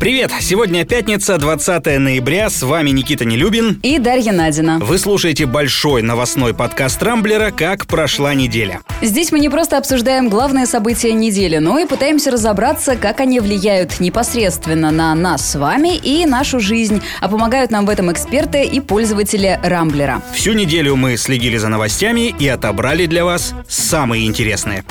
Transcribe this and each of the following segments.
Привет! Сегодня пятница, 20 ноября. С вами Никита Нелюбин. И Дарья Надина. Вы слушаете большой новостной подкаст Рамблера «Как прошла неделя». Здесь мы не просто обсуждаем главные события недели, но и пытаемся разобраться, как они влияют непосредственно на нас с вами и нашу жизнь, а помогают нам в этом эксперты и пользователи Рамблера. Всю неделю мы следили за новостями и отобрали для вас самые интересные.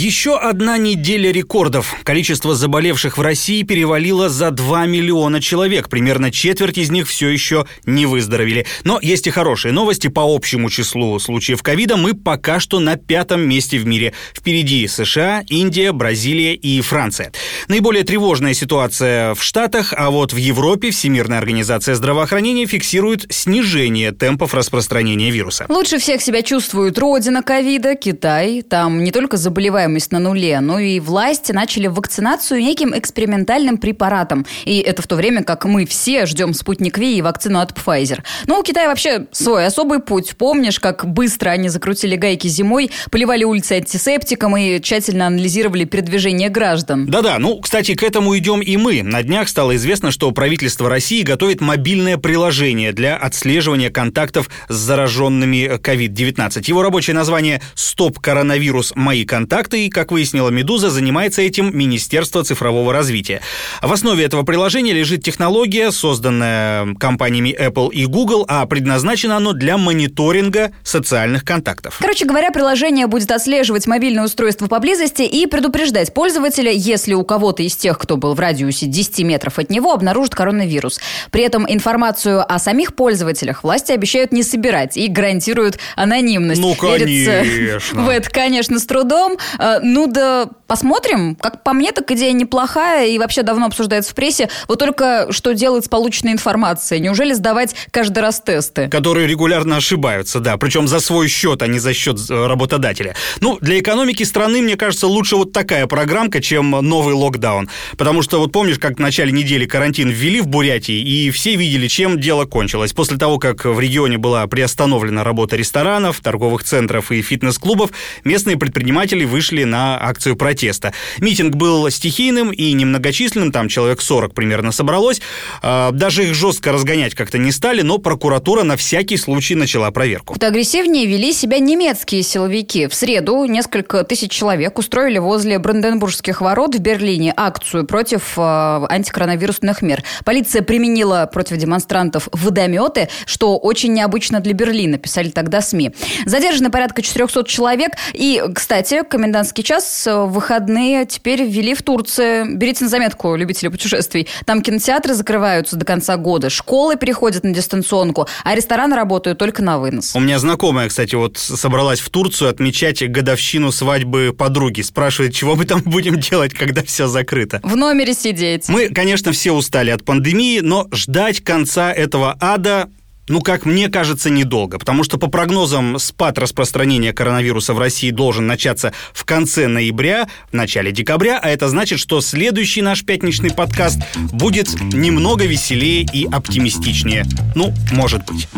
Еще одна неделя рекордов. Количество заболевших в России перевалило за 2 миллиона человек. Примерно четверть из них все еще не выздоровели. Но есть и хорошие новости. По общему числу случаев ковида мы пока что на пятом месте в мире. Впереди США, Индия, Бразилия и Франция. Наиболее тревожная ситуация в Штатах, а вот в Европе Всемирная организация здравоохранения фиксирует снижение темпов распространения вируса. Лучше всех себя чувствует родина ковида, Китай. Там не только заболеваемость заболеваемость на нуле, но и власти начали вакцинацию неким экспериментальным препаратом. И это в то время, как мы все ждем спутник Ви и вакцину от Pfizer. Но у Китая вообще свой особый путь. Помнишь, как быстро они закрутили гайки зимой, поливали улицы антисептиком и тщательно анализировали передвижение граждан? Да-да, ну, кстати, к этому идем и мы. На днях стало известно, что правительство России готовит мобильное приложение для отслеживания контактов с зараженными COVID-19. Его рабочее название «Стоп коронавирус. Мои контакты» и, как выяснила «Медуза», занимается этим Министерство цифрового развития. В основе этого приложения лежит технология, созданная компаниями Apple и Google, а предназначено оно для мониторинга социальных контактов. Короче говоря, приложение будет отслеживать мобильное устройство поблизости и предупреждать пользователя, если у кого-то из тех, кто был в радиусе 10 метров от него, обнаружит коронавирус. При этом информацию о самих пользователях власти обещают не собирать и гарантируют анонимность. Ну, конечно. Верится в это, конечно, с трудом. Э, ну да, посмотрим. Как по мне, так идея неплохая и вообще давно обсуждается в прессе. Вот только что делать с полученной информацией? Неужели сдавать каждый раз тесты? Которые регулярно ошибаются, да. Причем за свой счет, а не за счет э, работодателя. Ну, для экономики страны, мне кажется, лучше вот такая программка, чем новый локдаун. Потому что вот помнишь, как в начале недели карантин ввели в Бурятии, и все видели, чем дело кончилось. После того, как в регионе была приостановлена работа ресторанов, торговых центров и фитнес-клубов, местные предприниматели вышли вышли на акцию протеста. Митинг был стихийным и немногочисленным, там человек 40 примерно собралось. А, даже их жестко разгонять как-то не стали, но прокуратура на всякий случай начала проверку. Агрессивнее вели себя немецкие силовики. В среду несколько тысяч человек устроили возле Бранденбургских ворот в Берлине акцию против э, антикоронавирусных мер. Полиция применила против демонстрантов водометы, что очень необычно для Берлина, писали тогда СМИ. Задержаны порядка 400 человек. И, кстати, комендант комендантский час в выходные теперь ввели в Турции. Берите на заметку, любители путешествий. Там кинотеатры закрываются до конца года, школы переходят на дистанционку, а рестораны работают только на вынос. У меня знакомая, кстати, вот собралась в Турцию отмечать годовщину свадьбы подруги. Спрашивает, чего мы там будем делать, когда все закрыто. В номере сидеть. Мы, конечно, все устали от пандемии, но ждать конца этого ада ну, как мне кажется, недолго, потому что по прогнозам спад распространения коронавируса в России должен начаться в конце ноября, в начале декабря, а это значит, что следующий наш пятничный подкаст будет немного веселее и оптимистичнее. Ну, может быть.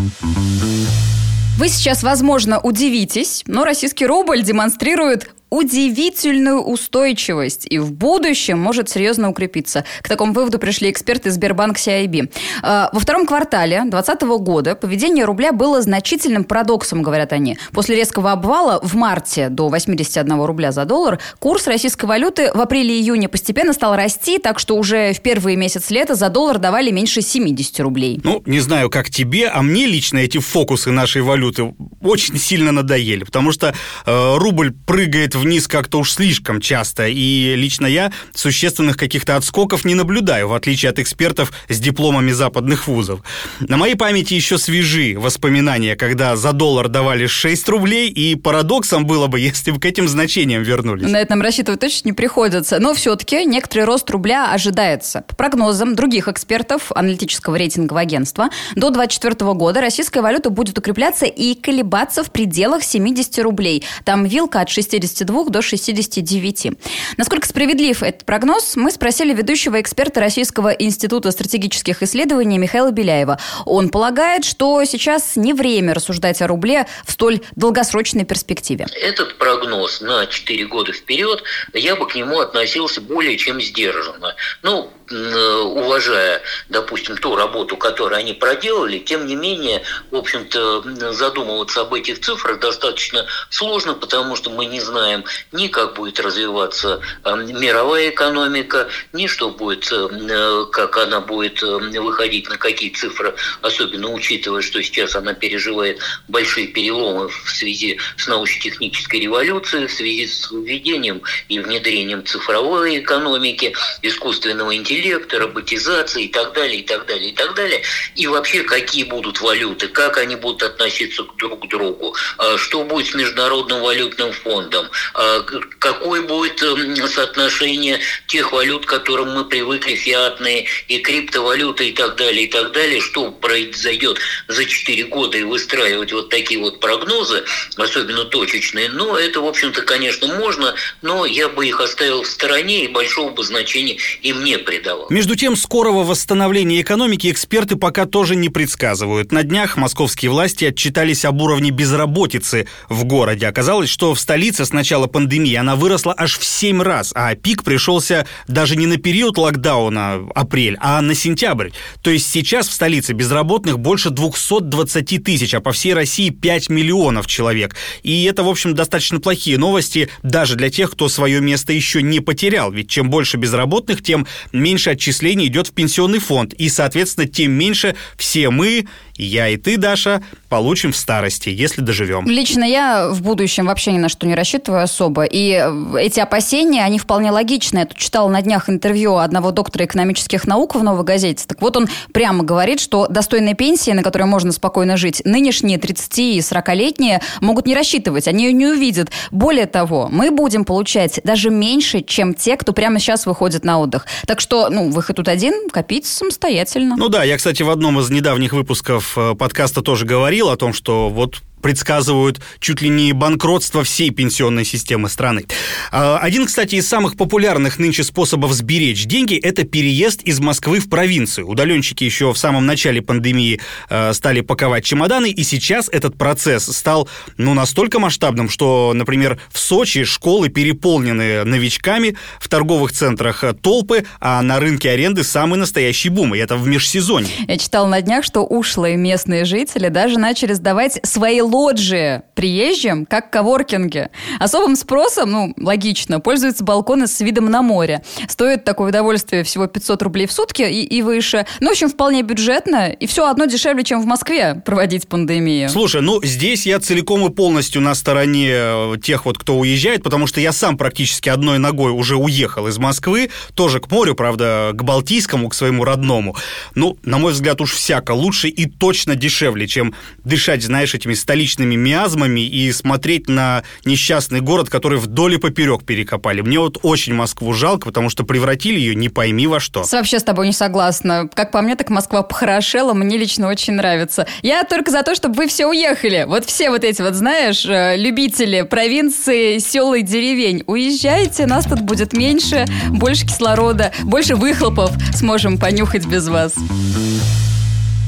Вы сейчас, возможно, удивитесь, но российский рубль демонстрирует удивительную устойчивость и в будущем может серьезно укрепиться. К такому выводу пришли эксперты Сбербанк CIB. А, во втором квартале 2020 года поведение рубля было значительным парадоксом, говорят они. После резкого обвала в марте до 81 рубля за доллар курс российской валюты в апреле-июне постепенно стал расти, так что уже в первые месяцы лета за доллар давали меньше 70 рублей. Ну, не знаю, как тебе, а мне лично эти фокусы нашей валюты очень сильно надоели, потому что э, рубль прыгает в вниз как-то уж слишком часто, и лично я существенных каких-то отскоков не наблюдаю, в отличие от экспертов с дипломами западных вузов. На моей памяти еще свежи воспоминания, когда за доллар давали 6 рублей, и парадоксом было бы, если бы к этим значениям вернулись. На этом рассчитывать точно не приходится, но все-таки некоторый рост рубля ожидается. По прогнозам других экспертов аналитического рейтингового агентства, до 2024 года российская валюта будет укрепляться и колебаться в пределах 70 рублей. Там вилка от 62 62 до 69. Насколько справедлив этот прогноз, мы спросили ведущего эксперта Российского института стратегических исследований Михаила Беляева. Он полагает, что сейчас не время рассуждать о рубле в столь долгосрочной перспективе. Этот прогноз на 4 года вперед, я бы к нему относился более чем сдержанно. Ну, уважая, допустим, ту работу, которую они проделали, тем не менее, в общем-то, задумываться об этих цифрах достаточно сложно, потому что мы не знаем ни как будет развиваться мировая экономика, ни что будет, э, как она будет э, выходить, на какие цифры, особенно учитывая, что сейчас она переживает большие переломы в связи с научно-технической революцией, в связи с введением и внедрением цифровой экономики, искусственного интеллекта, роботизации и так далее, и так далее, и так далее. И вообще, какие будут валюты, как они будут относиться друг к другу, а, что будет с Международным валютным фондом, а, какое будет эм, соотношение тех валют, к которым мы привыкли, фиатные и криптовалюты и так далее, и так далее, что произойдет за 4 года и выстраивать вот такие вот прогнозы, особенно точечные, но это, в общем-то, конечно, можно, но я бы их оставил в стороне и большого бы значения им не придавал. Между тем, скорого восстановления экономики эксперты пока тоже не предсказывают. На днях московские власти отчитались об уровне безработицы в городе. Оказалось, что в столице с начала пандемии она выросла аж в 7 раз, а пик пришелся даже не на период локдауна апрель, а на сентябрь. То есть сейчас в столице безработных больше 220 тысяч, а по всей России 5 миллионов человек. И это, в общем, достаточно плохие новости даже для тех, кто свое место еще не потерял. Ведь чем больше безработных, тем меньше отчислений идет в пенсионный фонд. И, соответственно, тем меньше все мы, я и ты, Даша, получим в старости, если доживем. Лично я в будущем вообще ни на что не рассчитываю особо. И эти опасения, они вполне логичны. Я тут читала на днях интервью одного доктора экономических наук в «Новой газете». Так вот он прямо говорит, что достойные пенсии, на которые можно спокойно жить, нынешние 30 и 40-летние могут не рассчитывать. Они ее не увидят. Более того, мы будем получать даже меньше, чем те, кто прямо сейчас выходит на отдых. Так что, ну, выход тут один, копить самостоятельно. Ну да, я, кстати, в одном из недавних выпусков э, подкаста тоже говорил о том, что вот предсказывают чуть ли не банкротство всей пенсионной системы страны. А, один, кстати, из самых популярных нынче способов сберечь деньги – это переезд из Москвы в провинцию. Удаленщики еще в самом начале пандемии а, стали паковать чемоданы, и сейчас этот процесс стал ну, настолько масштабным, что, например, в Сочи школы переполнены новичками, в торговых центрах толпы, а на рынке аренды самый настоящий бум, и это в межсезонье. Я читала на днях, что ушлые местные жители даже начали сдавать свои лоджии приезжим, как коворкинге. Особым спросом, ну, логично, пользуются балконы с видом на море. Стоит такое удовольствие всего 500 рублей в сутки и, и выше. Ну, в общем, вполне бюджетно, и все одно дешевле, чем в Москве проводить пандемию. Слушай, ну, здесь я целиком и полностью на стороне э, тех вот, кто уезжает, потому что я сам практически одной ногой уже уехал из Москвы, тоже к морю, правда, к Балтийскому, к своему родному. Ну, на мой взгляд, уж всяко лучше и точно дешевле, чем дышать, знаешь, этими столицами личными миазмами и смотреть на несчастный город, который вдоль и поперек перекопали. Мне вот очень Москву жалко, потому что превратили ее не пойми во что. Вообще с тобой не согласна. Как по мне, так Москва похорошела, мне лично очень нравится. Я только за то, чтобы вы все уехали. Вот все вот эти вот, знаешь, э, любители провинции, сел и деревень, уезжайте, нас тут будет меньше, больше кислорода, больше выхлопов сможем понюхать без вас.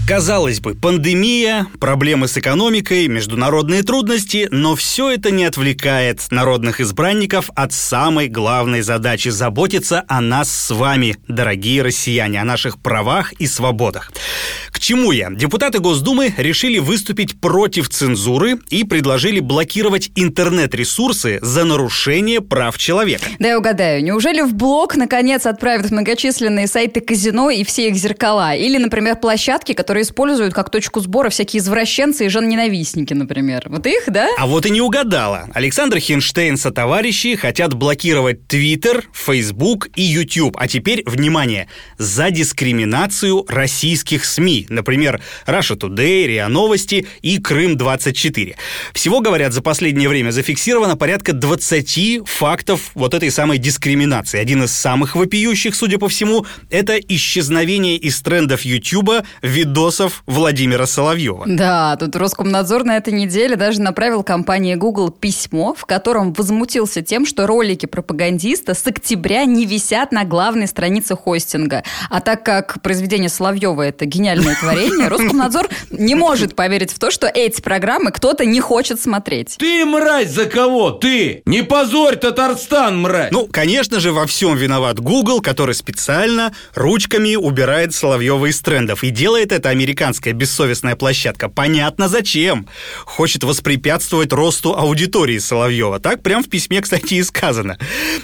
Казалось бы, пандемия, проблемы с экономикой, международные трудности, но все это не отвлекает народных избранников от самой главной задачи – заботиться о нас с вами, дорогие россияне, о наших правах и свободах. К чему я? Депутаты Госдумы решили выступить против цензуры и предложили блокировать интернет-ресурсы за нарушение прав человека. Да я угадаю, неужели в блок наконец отправят многочисленные сайты казино и все их зеркала? Или, например, площадки, которые используют как точку сбора всякие извращенцы и женоненавистники, например. Вот их, да? А вот и не угадала. Александр Хинштейн со товарищи хотят блокировать Твиттер, Фейсбук и YouTube. А теперь, внимание, за дискриминацию российских СМИ. Например, Russia Today, РИА Новости и Крым-24. Всего, говорят, за последнее время зафиксировано порядка 20 фактов вот этой самой дискриминации. Один из самых вопиющих, судя по всему, это исчезновение из трендов Ютуба видосов Владимира Соловьева. Да, тут Роскомнадзор на этой неделе даже направил компании Google письмо, в котором возмутился тем, что ролики пропагандиста с октября не висят на главной странице хостинга. А так как произведение Соловьева это гениальное творение, Роскомнадзор не может поверить в то, что эти программы кто-то не хочет смотреть. Ты, мразь, за кого? Ты! Не позорь Татарстан, мразь! Ну, конечно же, во всем виноват Google, который специально ручками убирает Соловьева из трендов. И делает это американская бессовестная площадка. Понятно зачем. Хочет воспрепятствовать росту аудитории Соловьева. Так прям в письме, кстати, и сказано.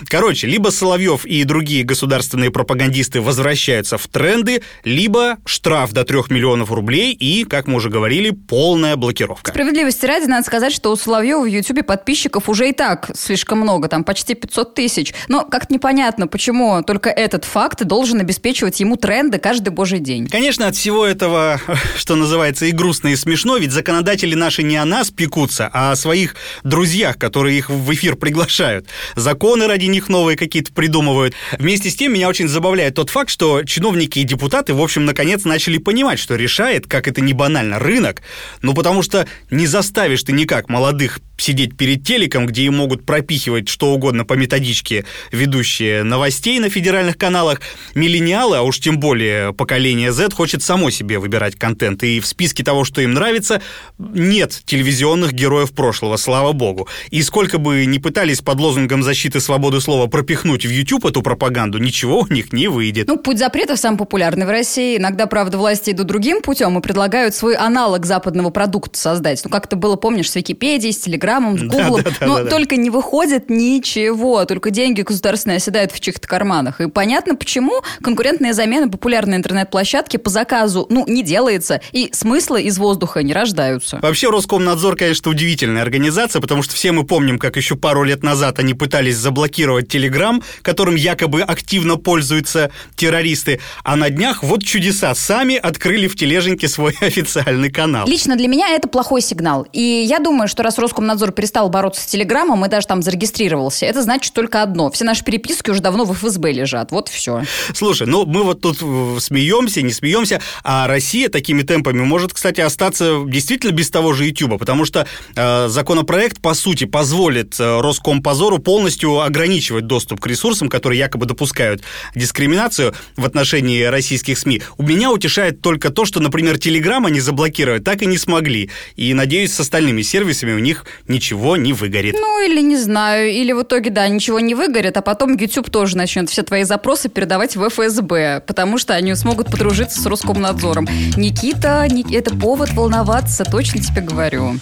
Короче, либо Соловьев и другие государственные пропагандисты возвращаются в тренды, либо штраф до 3 миллионов рублей и, как мы уже говорили, полная блокировка. Справедливости ради, надо сказать, что у Соловьева в Ютубе подписчиков уже и так слишком много, там почти 500 тысяч. Но как-то непонятно, почему только этот факт должен обеспечивать ему тренды каждый божий день. Конечно, от всего этого, что называется, и грустно, и смешно, ведь законодатели наши не о нас пекутся, а о своих друзьях, которые их в эфир приглашают. Законы ради них новые какие-то придумывают. Вместе с тем, меня очень забавляет тот факт, что чиновники и депутаты, в общем, наконец начали понимать, что решает, как это не банально, рынок. Ну, потому что не заставишь ты никак молодых сидеть перед телеком, где им могут пропихивать что угодно по методичке ведущие новостей на федеральных каналах. Миллениалы, а уж тем более поколение Z, хочет само себе выбирать контент. И в списке того, что им нравится, нет телевизионных героев прошлого, слава богу. И сколько бы ни пытались под лозунгом защиты свободы слова пропихнуть в YouTube эту пропаганду, ничего у них не выйдет. Ну, путь запретов самый популярный в России. Иногда, правда, власти идут другим путем и предлагают свой аналог западного продукта создать. Ну, как это было, помнишь, с Википедией, с Телеграмом, с Гуглом. Да, да, да, Но да. только не выходит ничего, только деньги государственные оседают в чьих-то карманах. И понятно, почему конкурентная замена популярной интернет-площадки по заказу, ну, не делается, и смыслы из воздуха не рождаются. Вообще, Роскомнадзор, конечно, удивительная организация, потому что все мы помним, как еще пару лет назад они пытались заблокировать Телеграм, которым якобы активно пользуются террористы, а на днях вот чудеса, сами открыли в тележеньке свой официальный канал. Лично для меня это плохой сигнал. И я думаю, что раз Роскомнадзор перестал бороться с Телеграмом и даже там зарегистрировался, это значит только одно. Все наши переписки уже давно в ФСБ лежат. Вот все. Слушай, ну мы вот тут э, смеемся, не смеемся, а Россия такими темпами может, кстати, остаться действительно без того же YouTube, потому что э, законопроект, по сути, позволит э, Роскомпозору полностью ограничивать доступ к ресурсам, которые якобы допускают дискриминацию в отношении российских СМИ. У меня утешает только то, что, например, Телеграм они заблокировать так и не смогли. И, надеюсь, с остальными сервисами у них ничего не выгорит. Ну, или не знаю, или в итоге, да, ничего не выгорит, а потом YouTube тоже начнет все твои запросы передавать в ФСБ, потому что они смогут подружиться с Роскомнадзором. Никита, это повод волноваться, точно тебе говорю.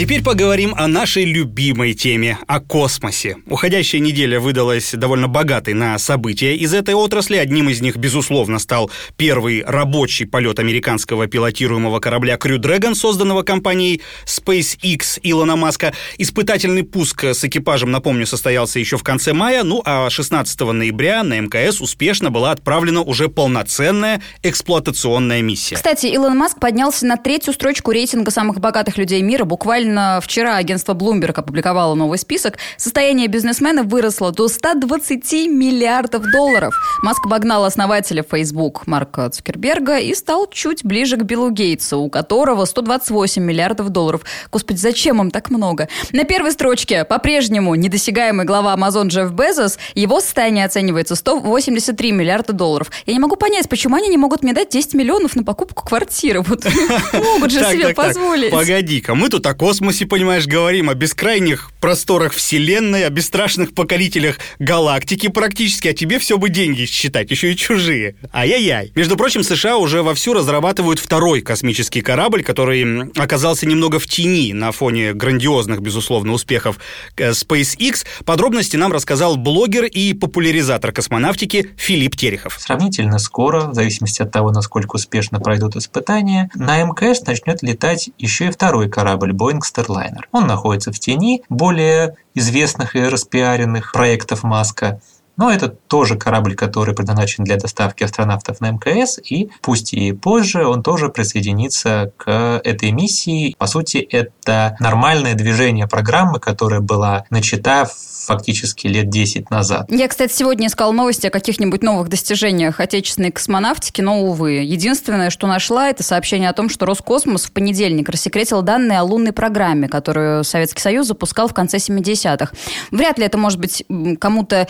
Теперь поговорим о нашей любимой теме, о космосе. Уходящая неделя выдалась довольно богатой на события из этой отрасли. Одним из них, безусловно, стал первый рабочий полет американского пилотируемого корабля Crew Dragon, созданного компанией SpaceX Илона Маска. Испытательный пуск с экипажем, напомню, состоялся еще в конце мая, ну а 16 ноября на МКС успешно была отправлена уже полноценная эксплуатационная миссия. Кстати, Илон Маск поднялся на третью строчку рейтинга самых богатых людей мира буквально Буквально вчера агентство Bloomberg опубликовало новый список. Состояние бизнесмена выросло до 120 миллиардов долларов. Маск обогнал основателя Facebook Марка Цукерберга и стал чуть ближе к Биллу Гейтсу, у которого 128 миллиардов долларов. Господи, зачем им так много? На первой строчке по-прежнему недосягаемый глава Amazon Джефф Безос. Его состояние оценивается 183 миллиарда долларов. Я не могу понять, почему они не могут мне дать 10 миллионов на покупку квартиры. Вот могут же себе позволить. Погоди-ка, мы тут о космосе, понимаешь, говорим, о бескрайних просторах Вселенной, о бесстрашных покорителях галактики практически, а тебе все бы деньги считать, еще и чужие. Ай-яй-яй. Между прочим, США уже вовсю разрабатывают второй космический корабль, который оказался немного в тени на фоне грандиозных, безусловно, успехов э, SpaceX. Подробности нам рассказал блогер и популяризатор космонавтики Филипп Терехов. Сравнительно скоро, в зависимости от того, насколько успешно пройдут испытания, на МКС начнет летать еще и второй корабль Boeing Boeing Starliner. Он находится в тени более известных и распиаренных проектов Маска, Но это тоже корабль, который предназначен для доставки астронавтов на МКС, и пусть и позже он тоже присоединится к этой миссии. По сути, это нормальное движение программы, которая была начата фактически лет 10 назад. Я, кстати, сегодня искал новости о каких-нибудь новых достижениях отечественной космонавтики, но, увы. Единственное, что нашла, это сообщение о том, что Роскосмос в понедельник рассекретил данные о лунной программе, которую Советский Союз запускал в конце 70-х. Вряд ли это может быть кому-то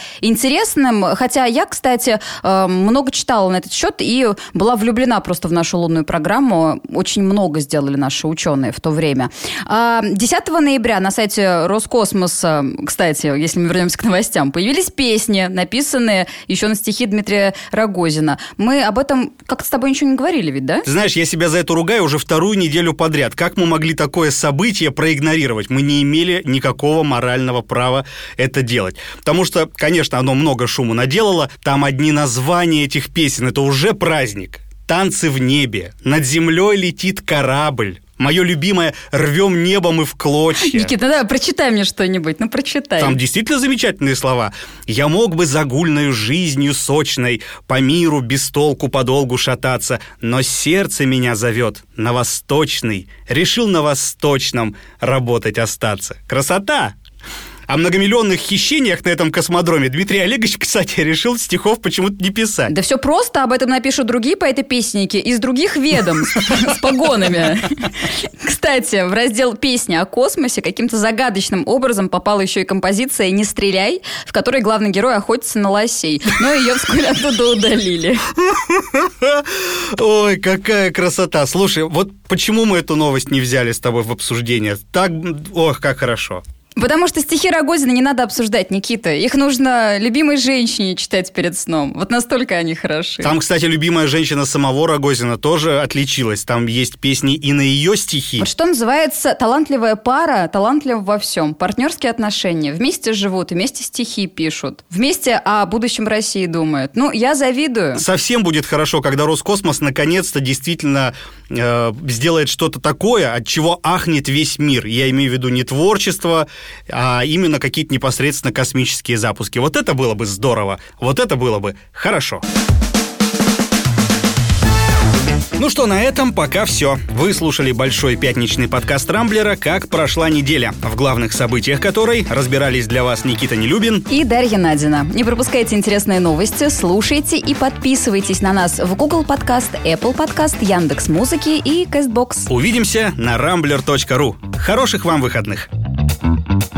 интересным, хотя я, кстати, э, много читала на этот счет и была влюблена просто в нашу лунную программу. Очень много сделали наши ученые в то время. 10 а, ноября на сайте Роскосмоса, кстати, если мы вернемся к новостям, появились песни, написанные еще на стихи Дмитрия Рогозина. Мы об этом как-то с тобой ничего не говорили ведь, да? Ты знаешь, я себя за это ругаю уже вторую неделю подряд. Как мы могли такое событие проигнорировать? Мы не имели никакого морального права это делать. Потому что, конечно, оно много шума наделало. Там одни названия этих песен. Это уже праздник. Танцы в небе. Над землей летит корабль. Мое любимое «Рвем небом и в клочья». Никита, да, прочитай мне что-нибудь, ну прочитай. Там действительно замечательные слова. «Я мог бы загульною жизнью сочной по миру без толку подолгу шататься, но сердце меня зовет на восточный, решил на восточном работать остаться». Красота! О многомиллионных хищениях на этом космодроме Дмитрий Олегович, кстати, решил стихов почему-то не писать. Да все просто, об этом напишут другие поэты-песенники из других ведомств с погонами. Кстати, в раздел «Песни о космосе» каким-то загадочным образом попала еще и композиция «Не стреляй», в которой главный герой охотится на лосей. Но ее вскоре оттуда удалили. Ой, какая красота. Слушай, вот почему мы эту новость не взяли с тобой в обсуждение? Так, ох, как хорошо. Потому что стихи Рогозина не надо обсуждать, Никита. Их нужно любимой женщине читать перед сном. Вот настолько они хороши. Там, кстати, любимая женщина самого Рогозина тоже отличилась. Там есть песни и на ее стихи. Вот что называется талантливая пара, талантлив во всем. Партнерские отношения. Вместе живут, вместе стихи пишут. Вместе о будущем России думают. Ну, я завидую. Совсем будет хорошо, когда Роскосмос наконец-то действительно э, сделает что-то такое, от чего ахнет весь мир. Я имею в виду не творчество, а именно какие-то непосредственно космические запуски. Вот это было бы здорово, вот это было бы хорошо. Ну что, на этом пока все. Вы слушали большой пятничный подкаст Рамблера «Как прошла неделя», в главных событиях которой разбирались для вас Никита Нелюбин и Дарья Надина. Не пропускайте интересные новости, слушайте и подписывайтесь на нас в Google Подкаст, Apple Подкаст, Яндекс Музыки и Castbox. Увидимся на rambler.ru. Хороших вам выходных! Mm-hmm.